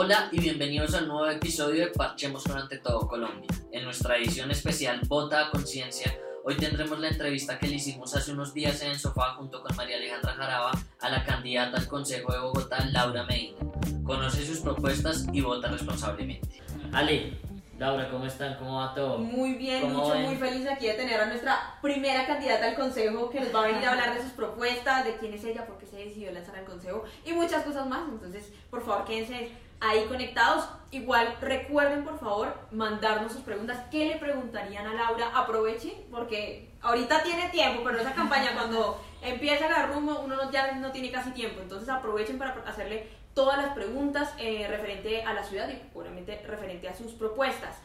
Hola y bienvenidos al nuevo episodio de Parchemos con Ante Todo Colombia. En nuestra edición especial Vota a Conciencia, hoy tendremos la entrevista que le hicimos hace unos días en el sofá junto con María Alejandra Jaraba a la candidata al Consejo de Bogotá, Laura Medina. Conoce sus propuestas y vota responsablemente. Ale, Laura, ¿cómo están? ¿Cómo va todo? Muy bien, ¿Cómo mucho, ven? muy feliz aquí de tener a nuestra primera candidata al consejo que nos va a venir a hablar de sus propuestas, de quién es ella, por qué se decidió lanzar al consejo y muchas cosas más. Entonces, por favor, quédense ahí conectados. Igual recuerden, por favor, mandarnos sus preguntas. ¿Qué le preguntarían a Laura? Aprovechen, porque ahorita tiene tiempo, pero esa campaña cuando empieza a rumbo, uno no- ya no tiene casi tiempo. Entonces, aprovechen para hacerle todas las preguntas eh, referente a la ciudad y obviamente referente a sus propuestas.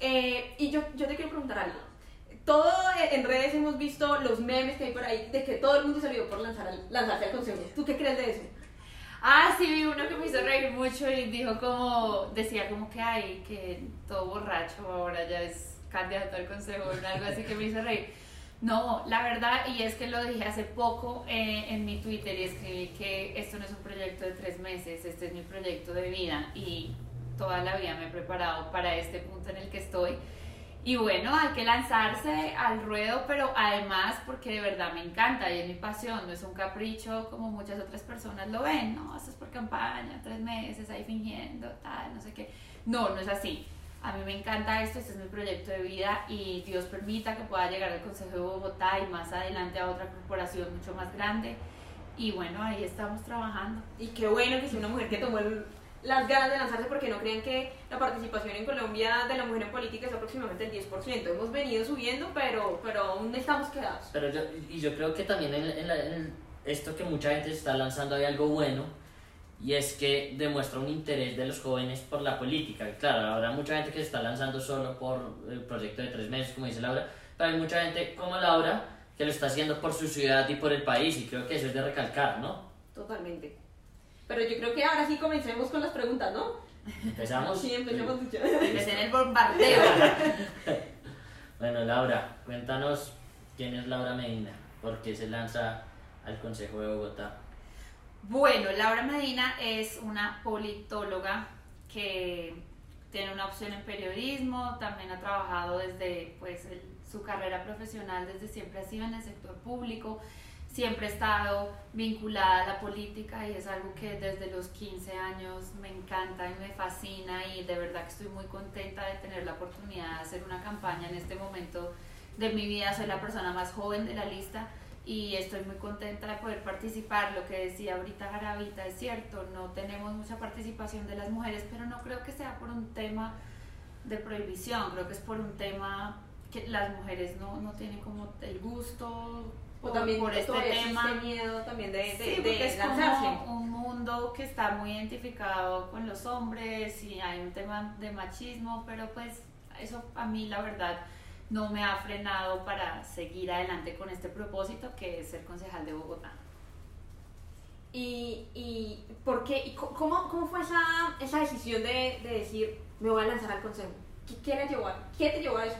Eh, y yo, yo te quiero preguntar algo. Todo eh, en redes hemos visto los memes que hay por ahí de que todo el mundo se olvidó por lanzar lanzarse al consejo. ¿Tú qué crees de eso? Ah, sí, vi uno que me hizo reír mucho y dijo como, decía como que ay, que todo borracho ahora ya es candidato al consejo o algo así que me hizo reír. No, la verdad, y es que lo dije hace poco eh, en mi Twitter y escribí que esto no es un proyecto de tres meses, este es mi proyecto de vida y toda la vida me he preparado para este punto en el que estoy. Y bueno, hay que lanzarse al ruedo, pero además porque de verdad me encanta y es mi pasión, no es un capricho como muchas otras personas lo ven, no, esto es por campaña, tres meses ahí fingiendo, tal, no sé qué. No, no es así. A mí me encanta esto, este es mi proyecto de vida y Dios permita que pueda llegar al Consejo de Bogotá y más adelante a otra corporación mucho más grande. Y bueno, ahí estamos trabajando. Y qué bueno que sea una mujer que tomó el- las ganas de lanzarse porque no crean que la participación en Colombia de la mujer en política es aproximadamente el 10%. Hemos venido subiendo, pero, pero aún estamos quedados. Pero yo, y yo creo que también en, en la- en esto que mucha gente está lanzando hay algo bueno y es que demuestra un interés de los jóvenes por la política. Claro, habrá mucha gente que se está lanzando solo por el proyecto de tres meses, como dice Laura, pero hay mucha gente como Laura que lo está haciendo por su ciudad y por el país y creo que eso es de recalcar, ¿no? Totalmente. Pero yo creo que ahora sí comencemos con las preguntas, ¿no? Empezamos. Sí, empecemos. Empecé en el bombardeo. Bueno, Laura, cuéntanos quién es Laura Medina, por qué se lanza al Consejo de Bogotá. Bueno, Laura Medina es una politóloga que tiene una opción en periodismo, también ha trabajado desde pues, el- su carrera profesional, desde siempre ha sido en el sector público, siempre ha estado vinculada a la política y es algo que desde los 15 años me encanta y me fascina y de verdad que estoy muy contenta de tener la oportunidad de hacer una campaña en este momento de mi vida, soy la persona más joven de la lista y estoy muy contenta de poder participar. Lo que decía ahorita Garavita es cierto, no tenemos mucha participación de las mujeres, pero no creo que sea por un tema de prohibición, creo que es por un tema que las mujeres no, no tienen como el gusto O también por este tema. existe miedo también de, de, Sí, de es lanzarse. como un mundo que está muy identificado con los hombres y hay un tema de machismo, pero pues eso a mí la verdad no me ha frenado para seguir adelante con este propósito que es ser concejal de Bogotá. ¿Y, y por qué? ¿Y cómo, cómo fue esa, esa decisión de, de decir, me voy a lanzar al consejo? ¿Qué, qué le llevó ¿Qué te llevó a eso?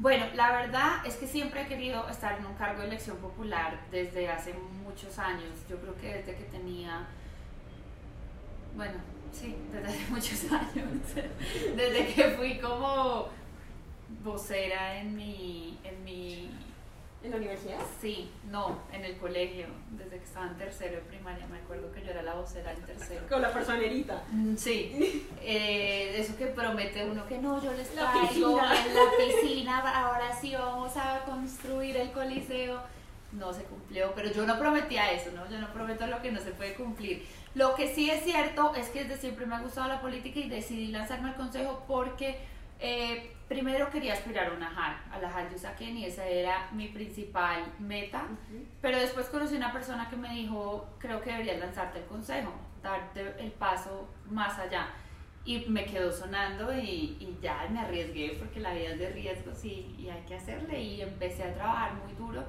Bueno, la verdad es que siempre he querido estar en un cargo de elección popular desde hace muchos años. Yo creo que desde que tenía, bueno, sí, desde hace muchos años. Desde que fui como vocera en mi, en mi, ¿En la universidad? sí, no, en el colegio, desde que estaba en tercero de primaria. Me acuerdo que yo era la vocera en tercero. Con la personerita. Mm, Sí, eh, eso que promete uno que no, yo les La traigo piscina. en la piscina, ahora sí vamos a construir el coliseo. No se cumplió, pero yo no prometía eso, ¿no? Yo no prometo lo que no se puede cumplir. Lo que sí es cierto es que desde siempre me ha gustado la política y decidí lanzarme al consejo porque eh, primero quería aspirar a una JAL, a la JAL de Usaquén y esa era mi principal meta. Pero después conocí una persona que me dijo, creo que deberías lanzarte el consejo, darte el paso más allá. Y me quedó sonando y, y ya me arriesgué porque la vida es de riesgos y, y hay que hacerle. Y empecé a trabajar muy duro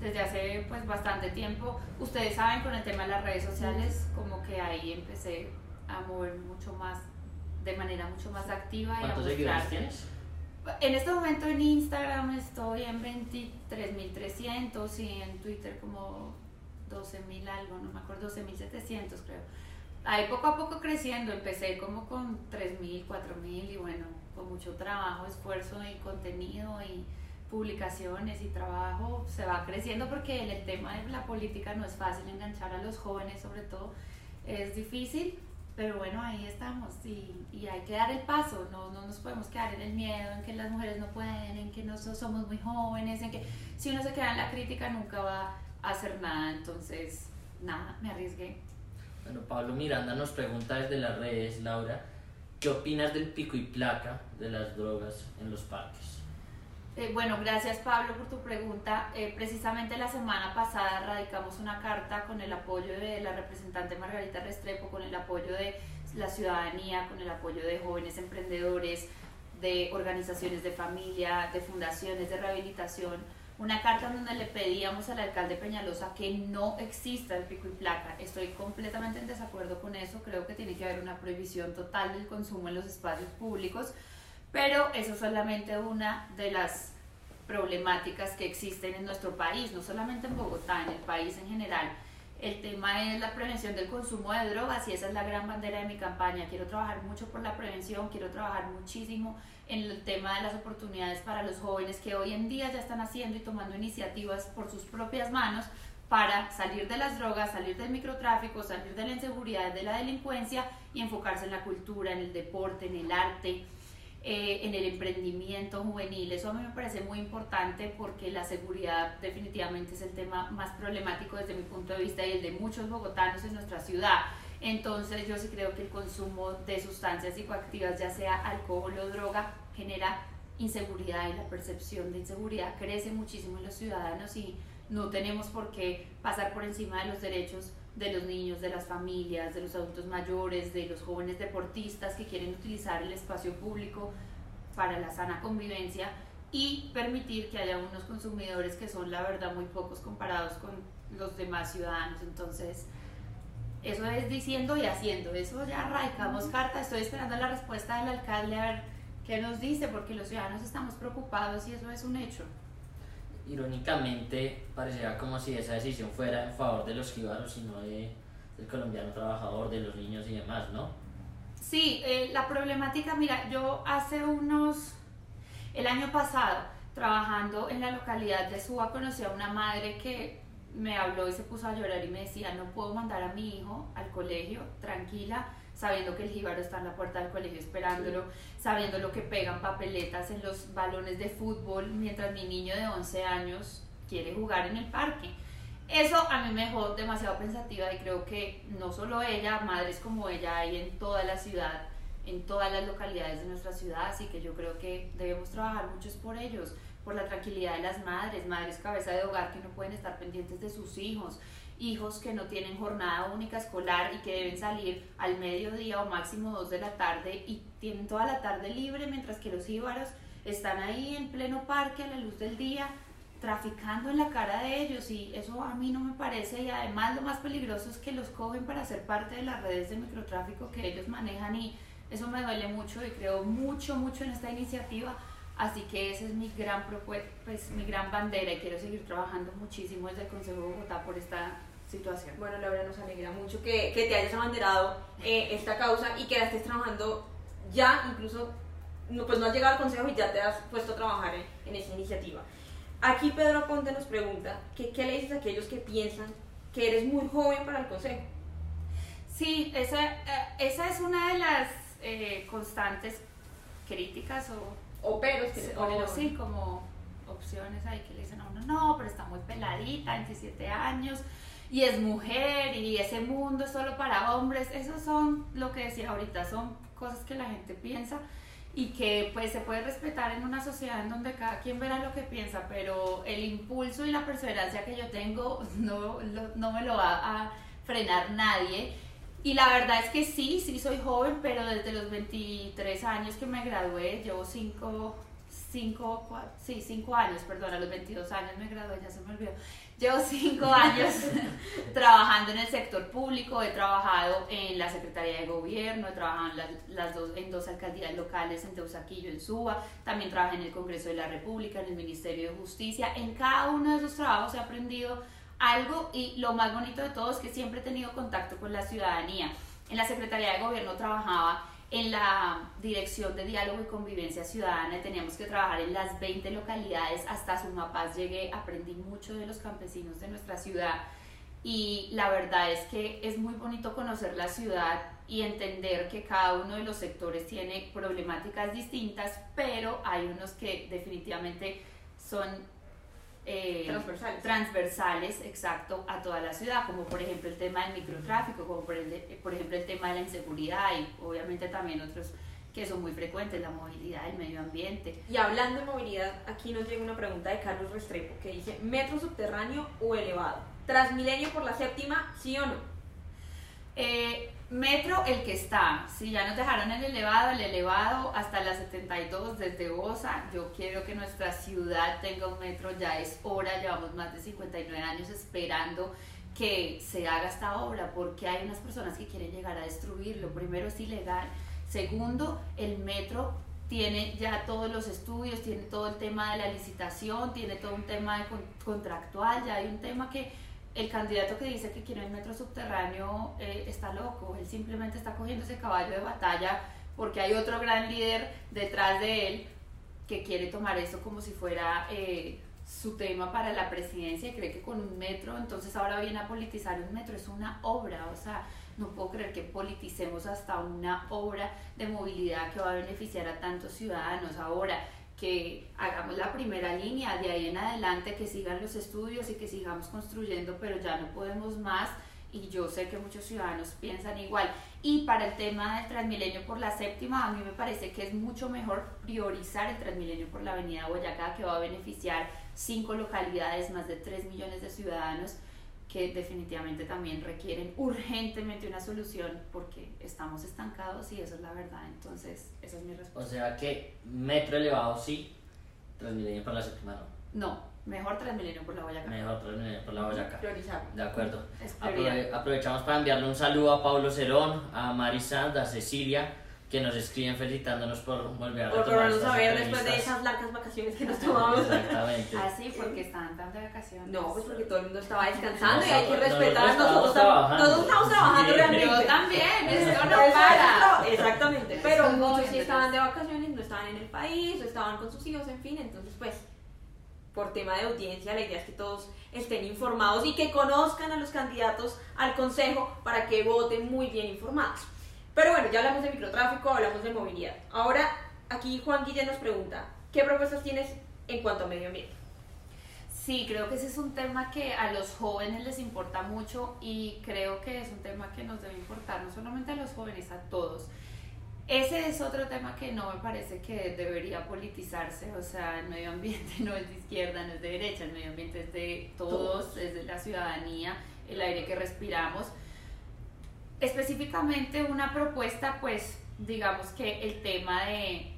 desde hace pues bastante tiempo. Ustedes saben con el tema de las redes sociales, como que ahí empecé a mover mucho más, de manera mucho más activa. y a ¿Cuántos seguidores tienes? En este momento en Instagram estoy en 23.300 y en Twitter como 12.000 algo, no me acuerdo, 12.700 creo. ahí poco a poco creciendo, empecé como con 3.000, 4.000 y bueno, con mucho trabajo, esfuerzo y contenido y publicaciones y trabajo se va creciendo porque en el tema de la política no es fácil enganchar a los jóvenes sobre todo, es difícil, pero bueno, ahí estamos y, y, hay que dar el paso, no, no nos podemos quedar en el miedo, en que las mujeres no pueden, en que nosotros somos muy jóvenes, en que si uno se queda en la crítica nunca va a hacer nada, entonces nada, me arriesgué. Bueno, Pablo Miranda nos pregunta desde las redes, Laura, ¿qué opinas del pico y placa de las drogas en los parques? Eh, bueno, gracias Pablo por tu pregunta. Eh, precisamente la semana pasada radicamos una carta con el apoyo de la representante Margarita Restrepo, con el apoyo de la ciudadanía, con el apoyo de jóvenes emprendedores, de organizaciones de familia, de fundaciones de rehabilitación, una carta donde le pedíamos al alcalde Peñalosa que no exista el pico y placa. Estoy completamente en desacuerdo con eso, creo que tiene que haber una prohibición total del consumo en los espacios públicos, pero eso es solamente una de las problemáticas que existen en nuestro país, no solamente en Bogotá, en el país en general. El tema es la prevención del consumo de drogas y esa es la gran bandera de mi campaña. Quiero trabajar mucho por la prevención, quiero trabajar muchísimo en el tema de las oportunidades para los jóvenes que hoy en día ya están haciendo y tomando iniciativas por sus propias manos para salir de las drogas, salir del microtráfico, salir de la inseguridad, de la delincuencia y enfocarse en la cultura, en el deporte, en el arte, eh, en el emprendimiento juvenil. Eso a mí me parece muy importante porque la seguridad definitivamente es el tema más problemático desde mi punto de vista y el de muchos bogotanos en nuestra ciudad. Entonces yo sí creo que el consumo de sustancias psicoactivas, ya sea alcohol o droga, genera inseguridad y la percepción de inseguridad crece muchísimo en los ciudadanos y no tenemos por qué pasar por encima de los derechos de los niños, de las familias, de los adultos mayores, de los jóvenes deportistas que quieren utilizar el espacio público para la sana convivencia y permitir que haya unos consumidores que son la verdad muy pocos comparados con los demás ciudadanos. Entonces, eso es diciendo y haciendo. Eso ya radicamos carta. Estoy esperando la respuesta del alcalde a ver qué nos dice, porque los ciudadanos estamos preocupados y eso es un hecho. Irónicamente, parecería como si esa decisión fuera en favor de los jíbaros y no de, del colombiano trabajador, de los niños y demás, ¿no? Sí, eh, la problemática, mira, yo hace unos, el año pasado, trabajando en la localidad de Suba, conocí a una madre que me habló y se puso a llorar y me decía, no puedo mandar a mi hijo al colegio tranquila, sabiendo que el jíbaro está en la puerta del colegio esperándolo, sabiendo lo que pegan papeletas en los balones de fútbol mientras mi niño de 11 años quiere jugar en el parque. Eso a mí me dejó demasiado pensativa y creo que no solo ella, madres como ella hay en toda la ciudad, en todas las localidades de nuestra ciudad, así que yo creo que debemos trabajar muchos por ellos por la tranquilidad de las madres, madres cabeza de hogar que no pueden estar pendientes de sus hijos, hijos que no tienen jornada única escolar y que deben salir al mediodía o máximo dos de la tarde y tienen toda la tarde libre mientras que los jíbaros están ahí en pleno parque a la luz del día traficando en la cara de ellos. Y eso a mí no me parece y además lo más peligroso es que los cogen para ser parte de las redes de microtráfico que ellos manejan y eso me duele mucho y creo mucho mucho en esta iniciativa. Así que esa es mi gran pues mi gran bandera y quiero seguir trabajando muchísimo desde el Consejo de Bogotá por esta situación. Bueno, Laura, nos alegra mucho que, que te hayas abanderado eh, esta causa y que la estés trabajando ya, incluso, no, pues no has llegado al Consejo y ya te has puesto a trabajar en, en esa iniciativa. Aquí Pedro Ponte nos pregunta, que, ¿qué le dices a aquellos que piensan que eres muy joven para el Consejo? Sí, esa, eh, esa es una de las eh, constantes críticas o o peros que o, sí, como opciones ahí que le dicen a uno, no, pero está muy peladita, 27 años, y es mujer, y ese mundo es solo para hombres. Esos son lo que decía ahorita, son cosas que la gente piensa y que pues se puede respetar en una sociedad en donde cada quien verá lo que piensa, pero el impulso y la perseverancia que yo tengo no, no me lo va a frenar nadie y la verdad es que sí, sí soy joven, pero desde los 23 años que me gradué, llevo 5, 5, sí, 5 años, perdón, a los 22 años me gradué, ya se me olvidó. Llevo 5 años trabajando en el sector público, he trabajado en la Secretaría de Gobierno, he trabajado en, las, dos, en dos alcaldías locales, en Teusaquillo, en Suba, también trabajé en el Congreso de la República, en el Ministerio de Justicia. En cada uno de esos trabajos he aprendido algo y lo más bonito de todo es que siempre he tenido contacto con la ciudadanía. En la Secretaría de Gobierno trabajaba en la Dirección de Diálogo y Convivencia Ciudadana teníamos que trabajar en las 20 localidades. Hasta Sumapaz llegué, aprendí mucho de los campesinos de nuestra ciudad y la verdad es que es muy bonito conocer la ciudad y entender que cada uno de los sectores tiene problemáticas distintas, pero hay unos que definitivamente son eh, transversales. transversales, exacto, a toda la ciudad, como por ejemplo el tema del microtráfico, como por, por ejemplo el tema de la inseguridad y obviamente también otros que son muy frecuentes, la movilidad, el medio ambiente. Y hablando de movilidad, aquí nos llega una pregunta de Carlos Restrepo que dice, ¿metro subterráneo o elevado? ¿Transmilenio por la séptima, sí o no? Eh, Metro, el que está. Si ya nos dejaron el elevado, el elevado hasta la 72 desde Bosa. Yo quiero que nuestra ciudad tenga un metro, ya es hora. Llevamos más de 59 años esperando que se haga esta obra porque hay unas personas que quieren llegar a destruirlo. Primero es ilegal. Segundo, el metro tiene ya todos los estudios, tiene todo el tema de la licitación, tiene todo un tema de contractual, ya hay un tema que el candidato que dice que quiere el metro subterráneo eh, está loco, él simplemente está cogiendo ese caballo de batalla porque hay otro gran líder detrás de él que quiere tomar eso como si fuera eh, su tema para la presidencia y cree que con un metro, entonces ahora viene a politizar un metro, es una obra, o sea, no puedo creer que politicemos hasta una obra de movilidad que va a beneficiar a tantos ciudadanos. Ahora, que hagamos la primera línea, de ahí en adelante que sigan los estudios y que sigamos construyendo, pero ya no podemos más y yo sé que muchos ciudadanos piensan igual. Y para el tema del Transmilenio por la séptima, a mí me parece que es mucho mejor priorizar el Transmilenio por la avenida Boyacá, que va a beneficiar cinco localidades, más de 3 millones de ciudadanos que definitivamente también requieren urgentemente una solución porque estamos estancados y eso es la verdad. Entonces, esa es mi respuesta. O sea que metro elevado sí, Transmilenio por la séptima no. No, mejor Transmilenio por la Boyacá. Mejor Transmilenio por la Boyacá. Priorizar. De acuerdo. aprovechamos para enviarle un saludo a Pablo Cerón, a Marisanda, a Cecilia que nos escriben felicitándonos por volver a Por volvernos a ver después de esas largas vacaciones que nos tomamos. Exactamente. Ah, sí, porque estaban tan de vacaciones. No, pues porque todo el mundo estaba descansando y hay que respetar. Nosotros, todos estamos trabajando realmente. Yo también, esto no para. Exactamente, pero muchos sí estaban de vacaciones, no estaban en el país, o estaban con sus hijos, en fin, entonces pues por tema de audiencia, la idea es que todos estén informados y que conozcan a los candidatos al consejo para que voten muy bien informados. Pero bueno, ya hablamos de microtráfico, hablamos de movilidad. Ahora, aquí Juan Guillén nos pregunta, ¿qué propuestas tienes en cuanto a medio ambiente? Sí, creo que ese es un tema que a los jóvenes les importa mucho y creo que es un tema que nos debe importar no solamente a los jóvenes, a todos. Ese es otro tema que no me parece que debería politizarse, o sea, el medio ambiente no es de izquierda, no es de derecha, el medio ambiente es de todos, es de la ciudadanía, el aire que respiramos específicamente una propuesta, pues digamos que el tema de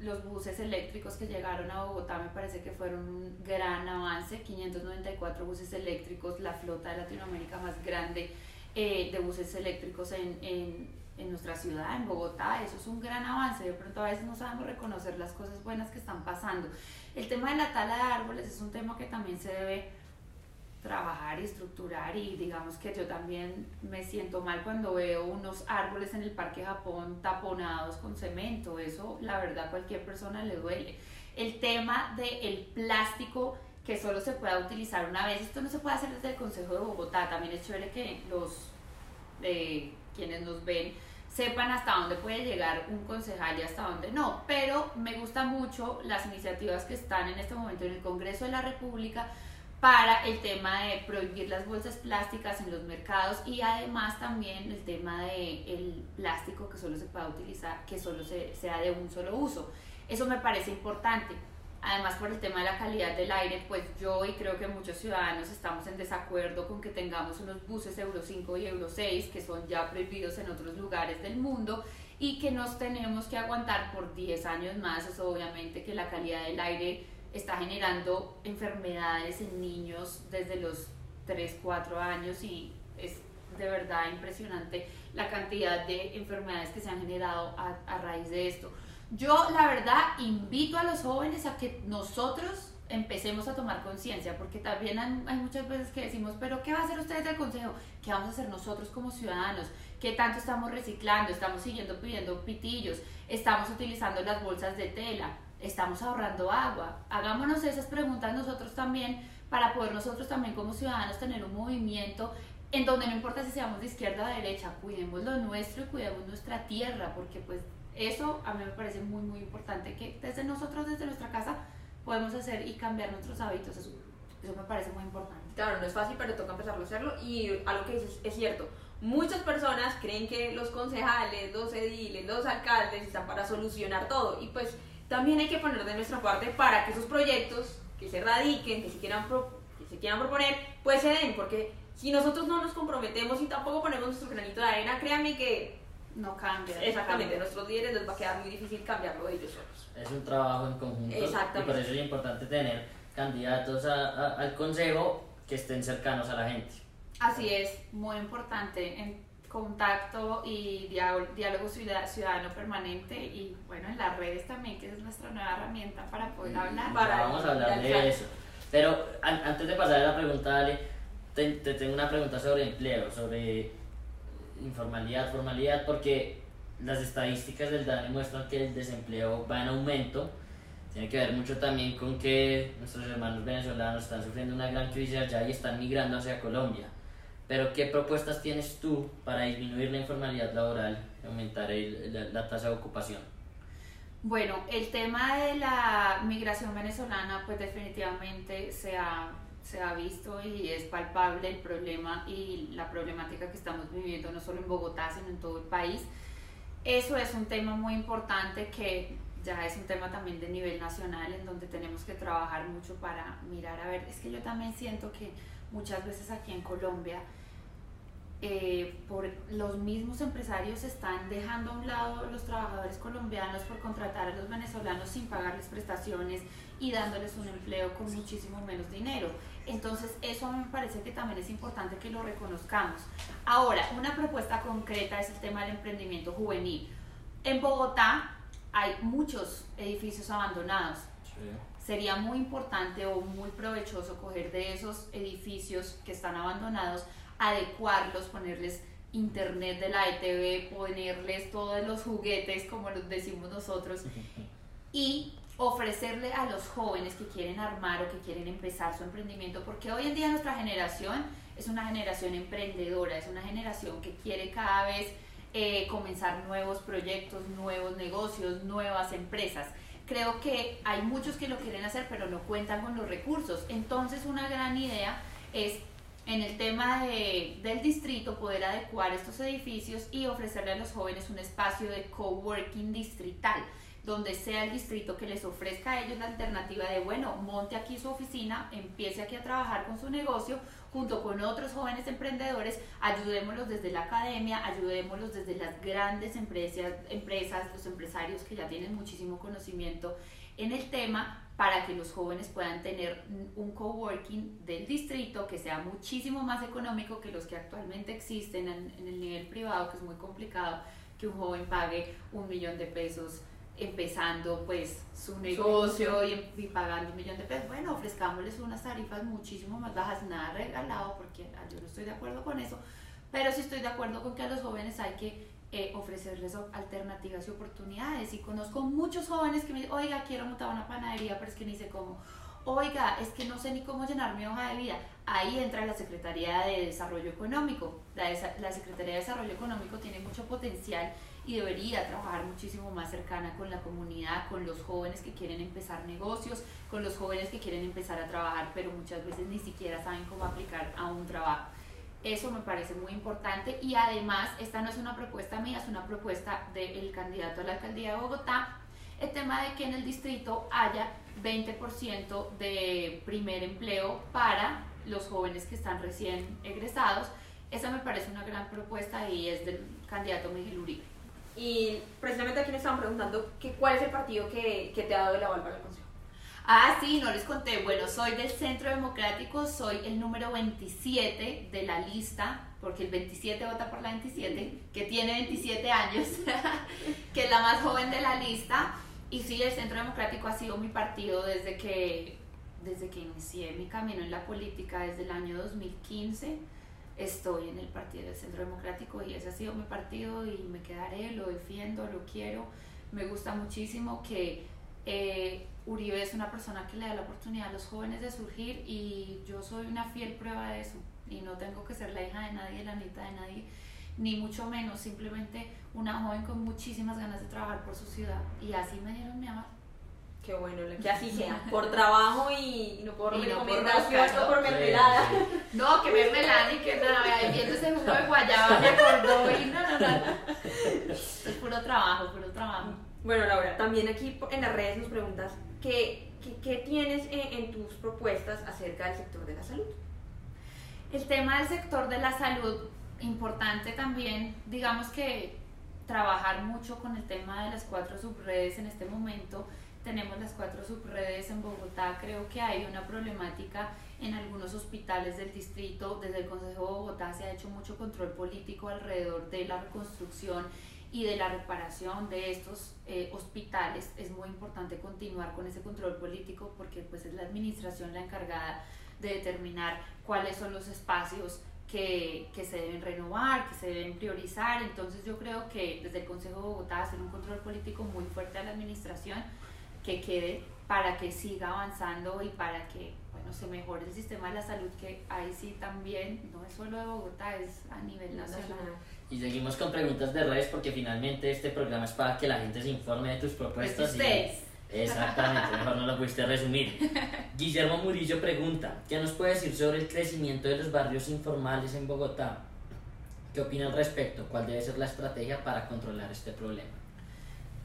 los buses eléctricos que llegaron a Bogotá me parece que fueron un gran avance, 594 buses eléctricos, la flota de Latinoamérica más grande eh, de buses eléctricos en, en, en, nuestra ciudad, en Bogotá, eso es un gran avance, de pronto a veces no sabemos reconocer las cosas buenas que están pasando. El tema de la tala de árboles es un tema que también se debe trabajar y estructurar y digamos que yo también me siento mal cuando veo unos árboles en el Parque Japón taponados con cemento, eso la verdad a cualquier persona le duele. El tema del plástico que solo se pueda utilizar una vez, esto no se puede hacer desde el Consejo de Bogotá, también es chévere que los eh, quienes nos ven sepan hasta dónde puede llegar un concejal y hasta dónde no, pero me gustan mucho las iniciativas que están en este momento en el Congreso de la República para el tema de prohibir las bolsas plásticas en los mercados y además también el tema de el plástico que solo se pueda utilizar, que solo sea de un solo uso. Eso me parece importante. Además, por el tema de la calidad del aire, pues yo y creo que muchos ciudadanos estamos en desacuerdo con que tengamos unos buses Euro 5 y Euro 6 que son ya prohibidos en otros lugares del mundo y que nos tenemos que aguantar por 10 años más. Eso obviamente que la calidad del aire está generando enfermedades en niños desde los 3, 4 años y es de verdad impresionante la cantidad de enfermedades que se han generado a, raíz de esto. Yo la verdad invito a los jóvenes a que nosotros empecemos a tomar conciencia, porque también hay, hay muchas veces que decimos, pero ¿qué va a hacer ustedes del consejo? ¿Qué vamos a hacer nosotros como ciudadanos? ¿Qué tanto estamos reciclando? ¿Estamos siguiendo pidiendo pitillos? ¿Estamos utilizando las bolsas de tela? ¿Estamos ahorrando agua? Hagámonos esas preguntas nosotros también para poder nosotros también como ciudadanos tener un movimiento en donde no importa si seamos de izquierda o de derecha, cuidemos lo nuestro y cuidemos nuestra tierra, porque pues eso a mí me parece muy muy importante que desde nosotros, desde nuestra casa, podemos hacer y cambiar nuestros hábitos, eso, eso me parece muy importante. Claro, no es fácil, pero toca empezarlo a hacerlo y algo que dices es cierto. Muchas personas creen que los concejales, los ediles, los alcaldes están para solucionar todo y pues también hay que poner de nuestra parte para que esos proyectos que se radiquen, que se quieran, pro- que se quieran proponer, pues se den, porque si nosotros no nos comprometemos y tampoco ponemos nuestro granito de arena, créanme que No cambia. exactamente a nuestros líderes les va a quedar muy difícil cambiarlo ellos solos. Es un trabajo en conjunto y Exactamente. por eso es importante tener candidatos a- a- al consejo que estén cercanos a la gente. Así es, muy importante contacto y diálogo, diálogo ciuda- ciudadano permanente y bueno, en las redes también, que es nuestra nueva herramienta para poder hablar. Para- vamos a hablar de eso. Pero an- antes de pasar a la pregunta, Ale, te, te tengo una pregunta sobre empleo, sobre informalidad, formalidad, porque las estadísticas del DANE muestran que el desempleo va en aumento. Tiene que ver mucho también con que nuestros hermanos venezolanos están sufriendo una gran crisis allá y están migrando hacia Colombia. Pero ¿qué propuestas tienes tú para disminuir la informalidad laboral y aumentar el- la, la tasa de ocupación? Bueno, el tema de la migración venezolana, pues definitivamente se ha, se ha visto y es palpable el problema y la problemática que estamos viviendo no solo en Bogotá, sino en todo el país. Eso es un tema muy importante que ya es un tema también de nivel nacional en donde tenemos que trabajar mucho para mirar, a ver, es que yo también siento que muchas veces aquí en Colombia eh, por los mismos empresarios están dejando a un lado los trabajadores colombianos por contratar a los venezolanos sin pagarles prestaciones y dándoles un empleo con muchísimo menos dinero. Entonces eso me parece que también es importante que lo reconozcamos. Ahora, una propuesta concreta es el tema del emprendimiento juvenil. En Bogotá hay muchos edificios abandonados sería muy importante o muy provechoso coger de esos edificios que están abandonados, adecuarlos, ponerles internet de la ETV, ponerles todos los juguetes, como los decimos nosotros, y ofrecerle a los jóvenes que quieren armar o que quieren empezar su emprendimiento, porque hoy en día nuestra generación es una generación emprendedora, es una generación que quiere cada vez eh, comenzar nuevos proyectos, nuevos negocios, nuevas empresas. Creo que hay muchos que lo quieren hacer, pero no cuentan con los recursos. Entonces, una gran idea es en el tema de- del distrito poder adecuar estos edificios y ofrecerle a los jóvenes un espacio de coworking distrital donde sea el distrito que les ofrezca a ellos la alternativa de, bueno, monte aquí su oficina, empiece aquí a trabajar con su negocio, junto con otros jóvenes emprendedores, ayudémoslos desde la academia, ayudémoslos desde las grandes empresas, empresas, los empresarios que ya tienen muchísimo conocimiento en el tema, para que los jóvenes puedan tener un coworking del distrito que sea muchísimo más económico que los que actualmente existen en, en el nivel privado, que es muy complicado que un joven pague un millón de pesos empezando pues su negocio y, y pagando un millón de pesos. Bueno, ofrezcámosles unas tarifas muchísimo más bajas, nada regalado, porque ah, yo no estoy de acuerdo con eso, pero sí estoy de acuerdo con que a los jóvenes hay que eh, ofrecerles alternativas y oportunidades. Y conozco muchos jóvenes que me dicen, oiga, quiero montar una panadería, pero es que ni sé cómo. Oiga, es que no sé ni cómo llenar mi hoja de vida. Ahí entra la Secretaría de Desarrollo Económico. La, la Secretaría de Desarrollo Económico tiene mucho potencial y debería trabajar muchísimo más cercana con la comunidad, con los jóvenes que quieren empezar negocios, con los jóvenes que quieren empezar a trabajar, pero muchas veces ni siquiera saben cómo aplicar a un trabajo. Eso me parece muy importante y además esta no es una propuesta mía, es una propuesta del candidato a la alcaldía de Bogotá. El tema de que en el distrito haya 20% de primer empleo para los jóvenes que están recién egresados. Esa me parece una gran propuesta y es del candidato Miguel Uribe. Y precisamente aquí nos estaban preguntando que cuál es el partido que, que te ha dado el aval para el consejo. Ah, sí, no les conté. Bueno, soy del Centro Democrático, soy el número 27 de la lista, porque el 27 vota por la 27, que tiene 27 años, que es la más joven de la lista. Y sí, el Centro Democrático ha sido mi partido desde que, desde que inicié mi camino en la política desde el año 2015 estoy en el Partido del Centro Democrático y ese ha sido mi partido y me quedaré, lo defiendo, lo quiero. Me gusta muchísimo que eh, Uribe es una persona que le da la oportunidad a los jóvenes de surgir y yo soy una fiel prueba de eso y no tengo que ser la hija de nadie, la nieta de nadie, ni mucho menos, simplemente una joven con muchísimas ganas de trabajar por su ciudad y así me dieron mi amor. Qué bueno, que así sea, por trabajo y no por Y no por recomendación rosca, o por mermelada. sí. No, que mermelada y que nada, vea, viendo ese jugo de guayaba me acordó y no, no, no. Es puro trabajo, puro trabajo. Bueno, Laura, también aquí en las redes nos preguntas qué, qué, qué tienes en, en tus propuestas acerca del sector de la salud. El tema del sector de la salud, importante también, digamos que trabajar mucho con el tema de las cuatro subredes en este momento. Tenemos las cuatro subredes en Bogotá, creo que hay una problemática en algunos hospitales del distrito. Desde el Consejo de Bogotá se ha hecho mucho control político alrededor de la reconstrucción y de la reparación de estos eh, hospitales. Es muy importante continuar con ese control político porque pues es la administración la encargada de determinar cuáles son los espacios que, que, se deben renovar, que se deben priorizar. Entonces yo creo que desde el Consejo de Bogotá hacer un control político muy fuerte a la administración que quede para que siga avanzando y para que bueno, se mejore el sistema de la salud, que ahí sí también, no es solo de Bogotá, es a nivel nacional. Y seguimos con preguntas de redes porque finalmente este programa es para que la gente se informe de tus Pues propuestas. y- ustedes. Exactamente, mejor no lo pudiste resumir. Guillermo Murillo pregunta, ¿qué nos puede decir sobre el crecimiento de los barrios informales en Bogotá? ¿Qué opina al respecto? ¿Cuál debe ser la estrategia para controlar este problema?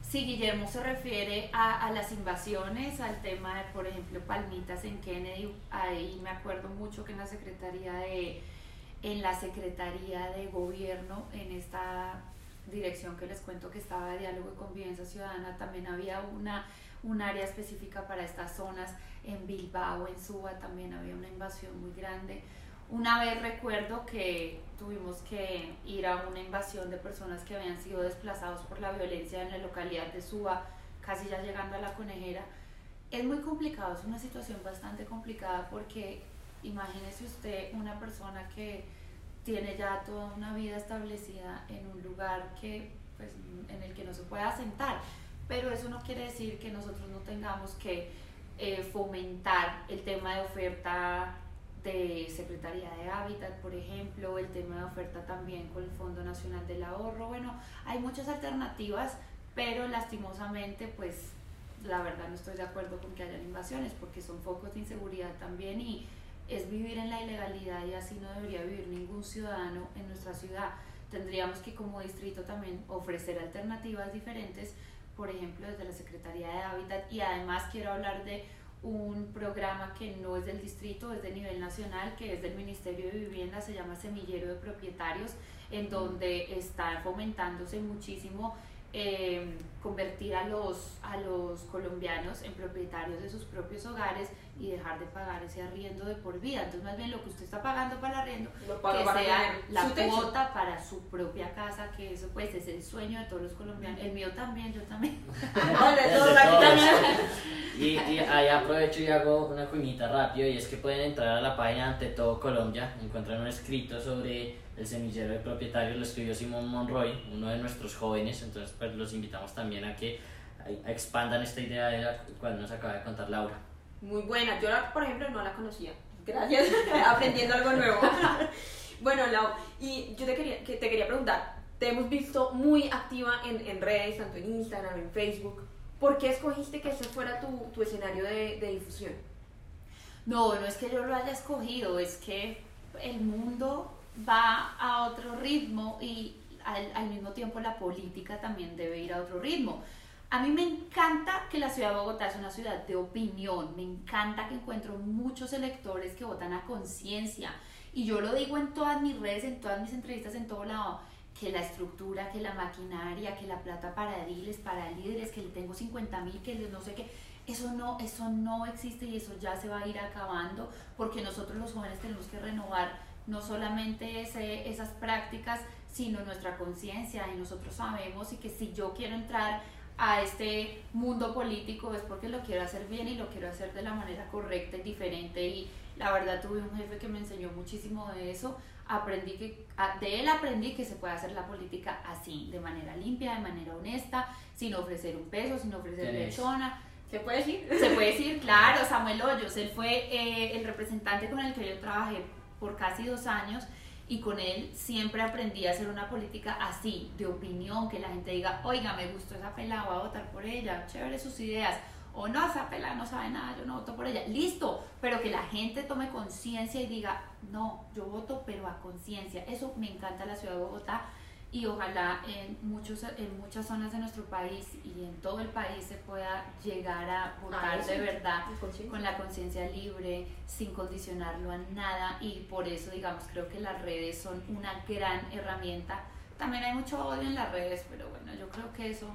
Si Guillermo se refiere a, a, las invasiones, al tema de, por ejemplo, Palmitas en Kennedy, ahí me acuerdo mucho que en la Secretaría de, en la Secretaría de Gobierno, en esta dirección que les cuento que estaba de diálogo y convivencia ciudadana, también había una, un área específica para estas zonas, en Bilbao, en Suba también había una invasión muy grande. Una vez recuerdo que tuvimos que ir a una invasión de personas que habían sido desplazados por la violencia en la localidad de Suba, casi ya llegando a la conejera. Es muy complicado, es una situación bastante complicada porque imagínese usted una persona que tiene ya toda una vida establecida en un lugar que, pues, en el que no se puede asentar, pero eso no quiere decir que nosotros no tengamos que eh, fomentar el tema de oferta de Secretaría de Hábitat, por ejemplo, el tema de oferta también con el Fondo Nacional del Ahorro. Bueno, hay muchas alternativas, pero lastimosamente, pues la verdad no estoy de acuerdo con que hayan invasiones, porque son focos de inseguridad también y es vivir en la ilegalidad y así no debería vivir ningún ciudadano en nuestra ciudad. Tendríamos que como distrito también ofrecer alternativas diferentes, por ejemplo, desde la Secretaría de Hábitat y además quiero hablar de un programa que no es del distrito, es de nivel nacional, que es del Ministerio de Vivienda, se llama Semillero de Propietarios, en donde está fomentándose muchísimo eh, convertir a los, a los colombianos en propietarios de sus propios hogares y dejar de pagar ese arriendo de por vida. Entonces, más bien lo que usted está pagando para el arriendo, Lo que para sea la su techo. cuota para su propia casa, que eso pues es el sueño de todos los colombianos. El mío también, yo también. Y, y ahí aprovecho y hago una cuñita rápido y es que pueden entrar a la página ante todo Colombia, encuentran un escrito sobre el semillero de propietarios, lo escribió Simón Monroy, uno de nuestros jóvenes, entonces pues los invitamos también a que expandan esta idea de la cual nos acaba de contar Laura. Muy buena. Yo, por ejemplo, no la conocía. Gracias. Aprendiendo algo nuevo. bueno, Lau, y yo te quería, que te quería preguntar. Te hemos visto muy activa en, en redes, tanto en Instagram, en Facebook. ¿Por qué escogiste que ese fuera tu, tu escenario de, de difusión? No, no es que yo lo haya escogido, es que el mundo va a otro ritmo y al, mismo tiempo la política también debe ir a otro ritmo. A mí me encanta que la ciudad de Bogotá es una ciudad de opinión, me encanta que encuentro muchos electores que votan a conciencia y yo lo digo en todas mis redes, en todas mis entrevistas, en todo lado, que la estructura, que la maquinaria, que la plata para diles, para líderes, que le tengo 50 mil, que no sé qué, eso no, eso no existe y eso ya se va a ir acabando porque nosotros los jóvenes tenemos que renovar no solamente ese, esas prácticas, sino nuestra conciencia y nosotros sabemos y que si yo quiero entrar a este mundo político es porque lo quiero hacer bien y lo quiero hacer de la manera correcta y diferente. Y la verdad tuve un jefe que me enseñó muchísimo de eso. Aprendí que de él aprendí que se puede hacer la política así de manera limpia de manera honesta sin ofrecer un peso sin ofrecer lechona ¿Se puede decir? Se puede decir, claro, Samuel Hoyos, él fue eh, el representante con el que yo trabajé por casi dos años y con él siempre aprendí a hacer una política así, de opinión, que la gente diga, oiga, me gustó esa pela, voy a votar por ella, chévere sus ideas, o no, esa pela no sabe nada, yo no voto por ella, listo, pero que la gente tome conciencia y diga, no, yo voto, pero a conciencia, eso me encanta la ciudad de Bogotá y ojalá en, muchos, en muchas zonas de nuestro país y en todo el país se pueda llegar a votar de verdad con la conciencia libre, sin condicionarlo a nada y por eso digamos creo que las redes son una gran herramienta. También hay mucho odio en las redes, pero bueno, yo creo que eso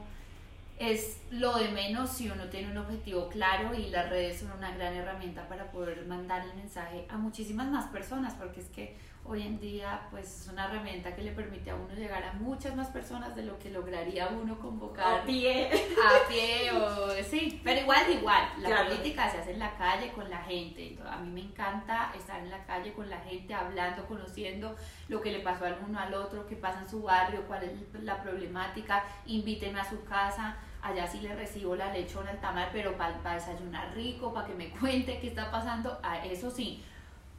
es lo de menos si uno tiene un objetivo claro y las redes son una gran herramienta para poder mandar el mensaje a muchísimas más personas, porque es que hoy en día pues es una herramienta que le permite a uno llegar a muchas más personas de lo que lograría uno convocar a pie. a pie o sí pero igual igual la política se hace en la calle con la gente. A mí me encanta estar en la calle con la gente hablando conociendo lo que le pasó al uno al otro qué pasa en su barrio cuál es la problemática invíteme a su casa allá sí le recibo la lechona, el tamal, pero para desayunar rico, para que me cuente qué está pasando, a eso sí,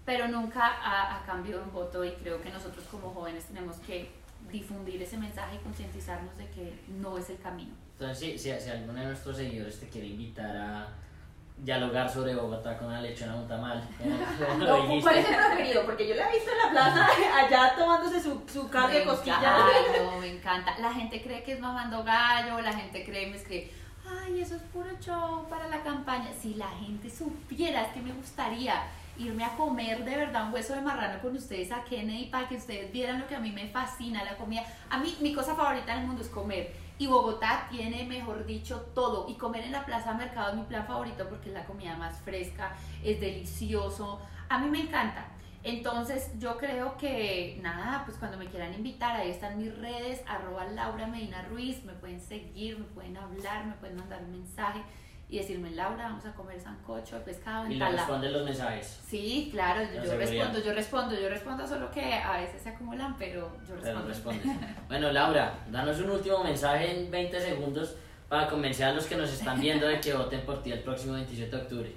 pero nunca a, cambio de un voto y creo que nosotros como jóvenes tenemos que difundir ese mensaje y concientizarnos de que no es el camino. Entonces, si, si, alguno de nuestros seguidores te quiere invitar a dialogar sobre Bogotá con una lechona un tamal. No, ¿Cuál es el preferido? Porque yo la he visto en la plaza allá tomándose su, su carne de costilla. no, me encanta. La gente cree que es mamando gallo, la gente cree, me escribe, ay, eso es puro show para la campaña. Si la gente supiera, es que me gustaría irme a comer de verdad un hueso de marrano con ustedes a Kennedy para que ustedes vieran lo que a mí me fascina, la comida. A mí mi cosa favorita en el mundo es comer. Y Bogotá tiene, mejor dicho, todo. Y comer en la Plaza Mercado es mi plan favorito porque es la comida más fresca, es delicioso. A mí me encanta. Entonces yo creo que nada, pues cuando me quieran invitar, ahí están mis redes, arroba Laura Medina Ruiz, me pueden seguir, me pueden hablar, me pueden mandar un mensaje y decirme, Laura, vamos a comer sancocho, pescado. ¿Y le responden los mensajes? Sí, claro, yo, respondo, yo respondo, yo respondo, solo que a veces se acumulan, pero yo respondo. bueno, Laura, danos un último mensaje en 20 segundos para convencer a los que nos están viendo de que voten por ti el próximo 27 de octubre.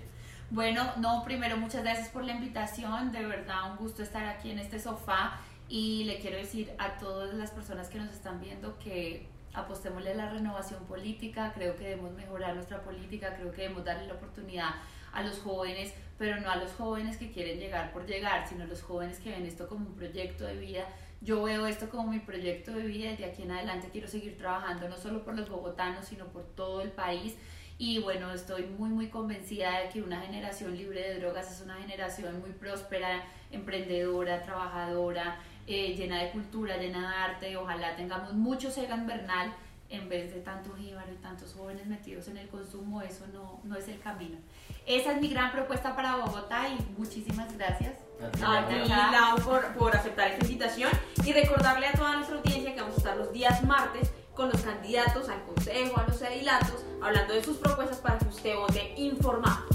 Bueno, no, primero muchas gracias por la invitación, de verdad un gusto estar aquí en este sofá y le quiero decir a todas las personas que nos están viendo que apostémosle a la renovación política, creo que debemos mejorar nuestra política, creo que debemos darle la oportunidad a los jóvenes, pero no a los jóvenes que quieren llegar por llegar, sino a los jóvenes que ven esto como un proyecto de vida. Yo veo esto como mi proyecto de vida y de aquí en adelante quiero seguir trabajando no solo por los bogotanos, sino por todo el país. Y bueno, estoy muy, muy convencida de que una generación libre de drogas es una generación muy próspera, emprendedora, trabajadora, eh, llena de cultura, llena de arte. Ojalá tengamos mucho Segan Bernal en vez de tanto jíbaro y tantos jóvenes metidos en el consumo. Eso no, no es el camino. Esa es mi gran propuesta para Bogotá y muchísimas gracias. A ti, Lau, por, por aceptar esta invitación y recordarle a toda nuestra audiencia que vamos a estar los días martes con los candidatos al consejo, a los edilatos, hablando de sus propuestas para que usted vote informado.